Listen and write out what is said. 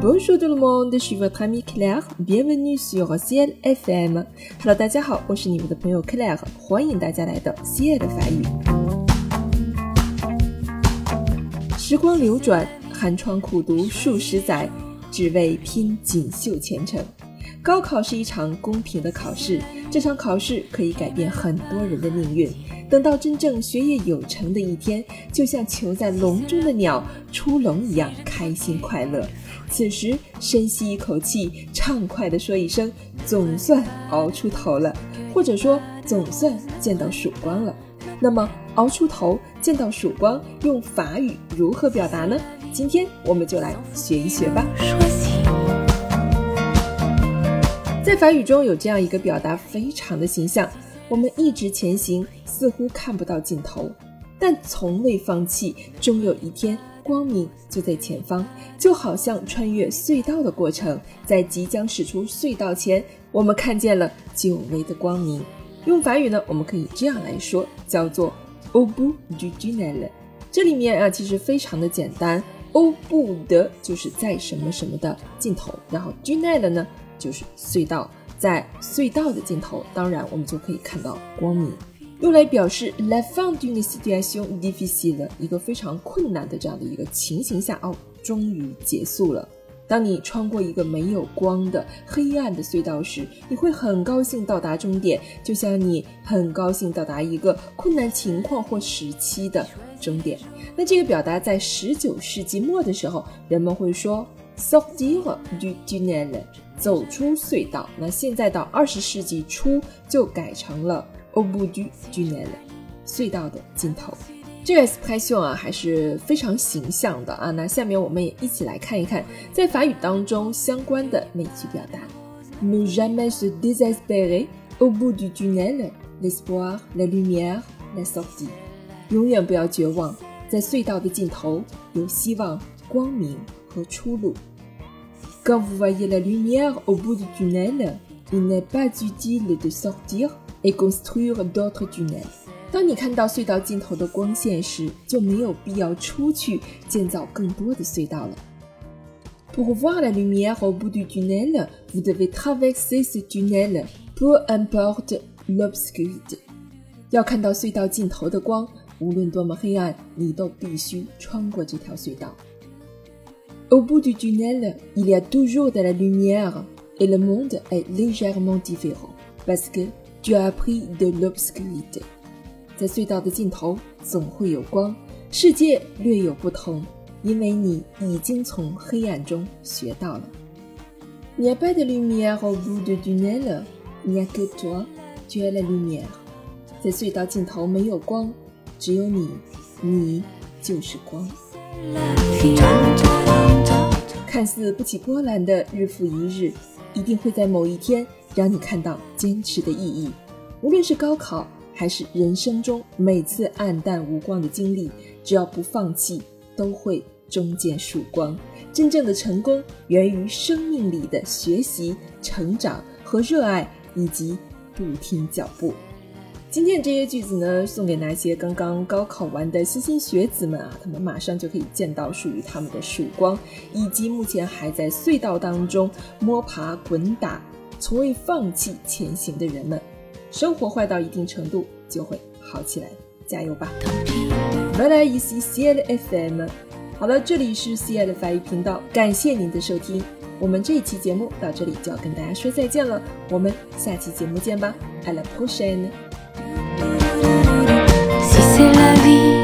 Bonjour tout le monde, je suis votre amie Claire. Bienvenue sur Ciel FM. Hello，大家好，我是你们的朋友 Claire，欢迎大家来到 Ciel 的法语。时光流转，寒窗苦读数十载，只为拼锦绣前程。高考是一场公平的考试，这场考试可以改变很多人的命运。等到真正学业有成的一天，就像囚在笼中的鸟出笼一样开心快乐。此时深吸一口气，畅快地说一声：“总算熬出头了。”或者说：“总算见到曙光了。”那么，熬出头、见到曙光，用法语如何表达呢？今天我们就来学一学吧。在法语中有这样一个表达，非常的形象。我们一直前行，似乎看不到尽头，但从未放弃。终有一天，光明就在前方，就好像穿越隧道的过程。在即将驶出隧道前，我们看见了久违的光明。用法语呢，我们可以这样来说，叫做 “au bout du tunnel”。这里面啊，其实非常的简单，“au bout” 的就是在什么什么的尽头，然后 “tunnel” 呢就是隧道。在隧道的尽头，当然我们就可以看到光明，用来表示 la fin d'une situation difficile 一个非常困难的这样的一个情形下，哦，终于结束了。当你穿过一个没有光的黑暗的隧道时，你会很高兴到达终点，就像你很高兴到达一个困难情况或时期的终点。那这个表达在十九世纪末的时候，人们会说 sortir du tunnel。走出隧道，那现在到二十世纪初就改成了 au bout du tunnel，隧道的尽头。这个 expression 啊还是非常形象的啊。那下面我们也一起来看一看，在法语当中相关的那句表达：Ne jamais se désespérer au bout du tunnel, l'espoir, la lumière, la sortie。永远不要绝望，在隧道的尽头有希望、光明和出路。Quand vous voyez la lumière au bout du tunnel, il n'est pas utile de sortir et construire d'autres tunnels. 当你看到隧道尽头的光线时，就没有必要出去建造更多的隧道了。Pour voir la lumière au bout du tunnel, vous devez traverser ce tunnel, peu importe l'obscurité. 要看到隧道尽头的光，无论多么黑暗，你都必须穿过这条隧道。au bout du tunnel, il y a toujours de la lumière et le monde est légèrement différent parce que tu as pris de l'obscurité. 在隧道的尽头总会有光，世界略有不同，因为你已经从黑暗中学到了。Il n'y a pas de lumière au bout du tunnel, il n'y a que toi, tu es la lumière. 在隧道尽头没有光，只有你，你就是光。看似不起波澜的日复一日，一定会在某一天让你看到坚持的意义。无论是高考，还是人生中每次暗淡无光的经历，只要不放弃，都会终见曙光。真正的成功源于生命里的学习、成长和热爱，以及不停脚步。今天这些句子呢，送给那些刚刚高考完的莘莘学子们啊，他们马上就可以见到属于他们的曙光，以及目前还在隧道当中摸爬滚打、从未放弃前行的人们。生活坏到一定程度就会好起来，加油吧！v 来一起 C L F M。好了，这里是 C L 的法语频道，感谢您的收听。我们这一期节目到这里就要跟大家说再见了，我们下期节目见吧！I la prochaine。Paris.